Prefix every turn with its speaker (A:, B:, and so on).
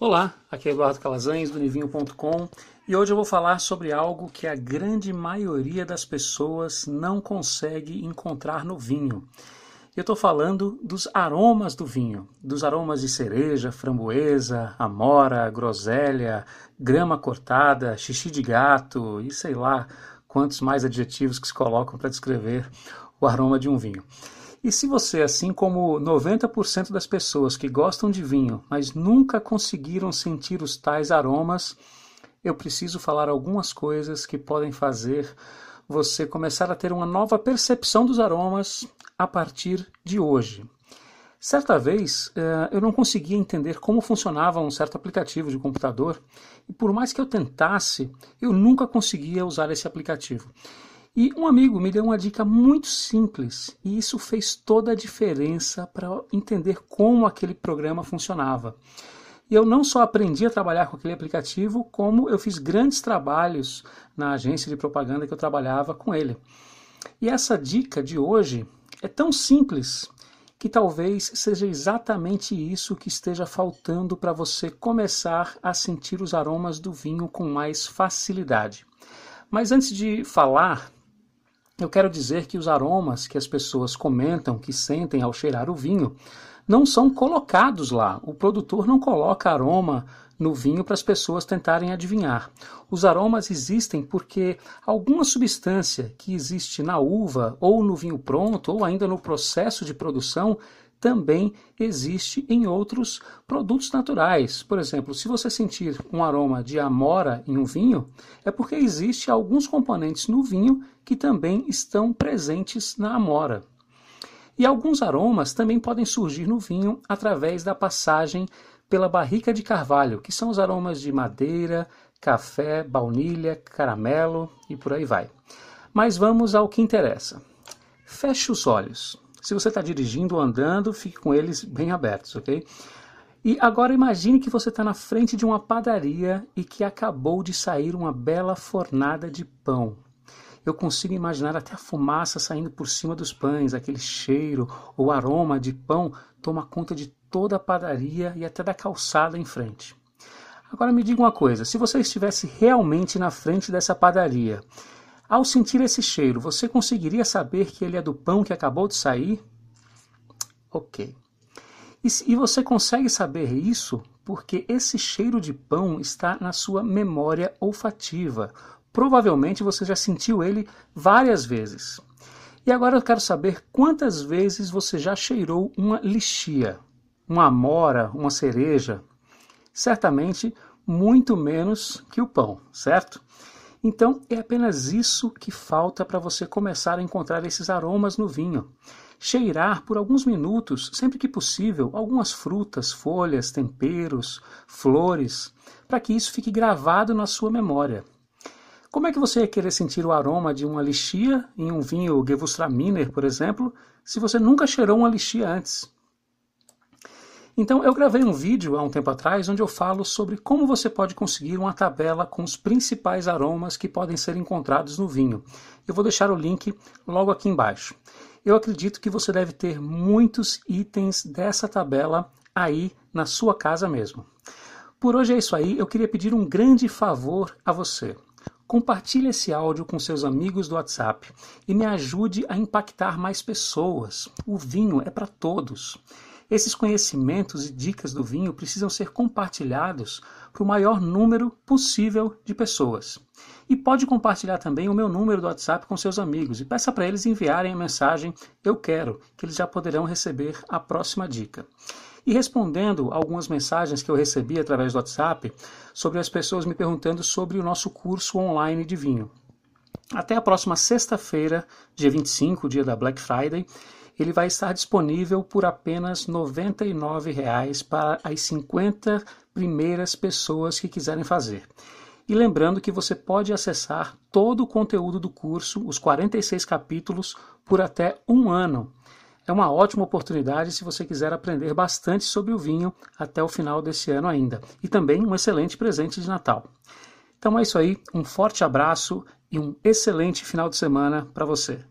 A: Olá, aqui é Eduardo Calazans do Nivinho.com e hoje eu vou falar sobre algo que a grande maioria das pessoas não consegue encontrar no vinho. Eu estou falando dos aromas do vinho, dos aromas de cereja, framboesa, amora, groselha, grama cortada, xixi de gato e sei lá quantos mais adjetivos que se colocam para descrever o aroma de um vinho. E se você, assim como 90% das pessoas que gostam de vinho, mas nunca conseguiram sentir os tais aromas, eu preciso falar algumas coisas que podem fazer você começar a ter uma nova percepção dos aromas a partir de hoje. Certa vez eh, eu não conseguia entender como funcionava um certo aplicativo de computador e, por mais que eu tentasse, eu nunca conseguia usar esse aplicativo. E um amigo me deu uma dica muito simples e isso fez toda a diferença para entender como aquele programa funcionava. E eu não só aprendi a trabalhar com aquele aplicativo, como eu fiz grandes trabalhos na agência de propaganda que eu trabalhava com ele. E essa dica de hoje é tão simples que talvez seja exatamente isso que esteja faltando para você começar a sentir os aromas do vinho com mais facilidade. Mas antes de falar eu quero dizer que os aromas que as pessoas comentam que sentem ao cheirar o vinho não são colocados lá. O produtor não coloca aroma no vinho para as pessoas tentarem adivinhar. Os aromas existem porque alguma substância que existe na uva, ou no vinho pronto, ou ainda no processo de produção, também existe em outros produtos naturais. Por exemplo, se você sentir um aroma de amora em um vinho, é porque existe alguns componentes no vinho que também estão presentes na amora. E alguns aromas também podem surgir no vinho através da passagem pela barrica de carvalho, que são os aromas de madeira, café, baunilha, caramelo e por aí vai. Mas vamos ao que interessa. Feche os olhos. Se você está dirigindo ou andando, fique com eles bem abertos, ok? E agora imagine que você está na frente de uma padaria e que acabou de sair uma bela fornada de pão. Eu consigo imaginar até a fumaça saindo por cima dos pães, aquele cheiro ou aroma de pão toma conta de toda a padaria e até da calçada em frente. Agora me diga uma coisa: se você estivesse realmente na frente dessa padaria ao sentir esse cheiro, você conseguiria saber que ele é do pão que acabou de sair? Ok. E, e você consegue saber isso porque esse cheiro de pão está na sua memória olfativa. Provavelmente você já sentiu ele várias vezes. E agora eu quero saber quantas vezes você já cheirou uma lixia, uma amora, uma cereja. Certamente muito menos que o pão, certo? Então, é apenas isso que falta para você começar a encontrar esses aromas no vinho. Cheirar por alguns minutos, sempre que possível, algumas frutas, folhas, temperos, flores, para que isso fique gravado na sua memória. Como é que você ia querer sentir o aroma de uma lixia em um vinho Gewürztraminer, por exemplo, se você nunca cheirou uma lixia antes? Então, eu gravei um vídeo há um tempo atrás onde eu falo sobre como você pode conseguir uma tabela com os principais aromas que podem ser encontrados no vinho. Eu vou deixar o link logo aqui embaixo. Eu acredito que você deve ter muitos itens dessa tabela aí na sua casa mesmo. Por hoje é isso aí. Eu queria pedir um grande favor a você. Compartilhe esse áudio com seus amigos do WhatsApp e me ajude a impactar mais pessoas. O vinho é para todos. Esses conhecimentos e dicas do vinho precisam ser compartilhados para o maior número possível de pessoas. E pode compartilhar também o meu número do WhatsApp com seus amigos e peça para eles enviarem a mensagem Eu quero, que eles já poderão receber a próxima dica. E respondendo algumas mensagens que eu recebi através do WhatsApp sobre as pessoas me perguntando sobre o nosso curso online de vinho. Até a próxima sexta-feira, dia 25, dia da Black Friday, ele vai estar disponível por apenas R$ 99,00 para as 50 primeiras pessoas que quiserem fazer. E lembrando que você pode acessar todo o conteúdo do curso, os 46 capítulos, por até um ano. É uma ótima oportunidade se você quiser aprender bastante sobre o vinho até o final desse ano ainda. E também um excelente presente de Natal. Então é isso aí, um forte abraço e um excelente final de semana para você.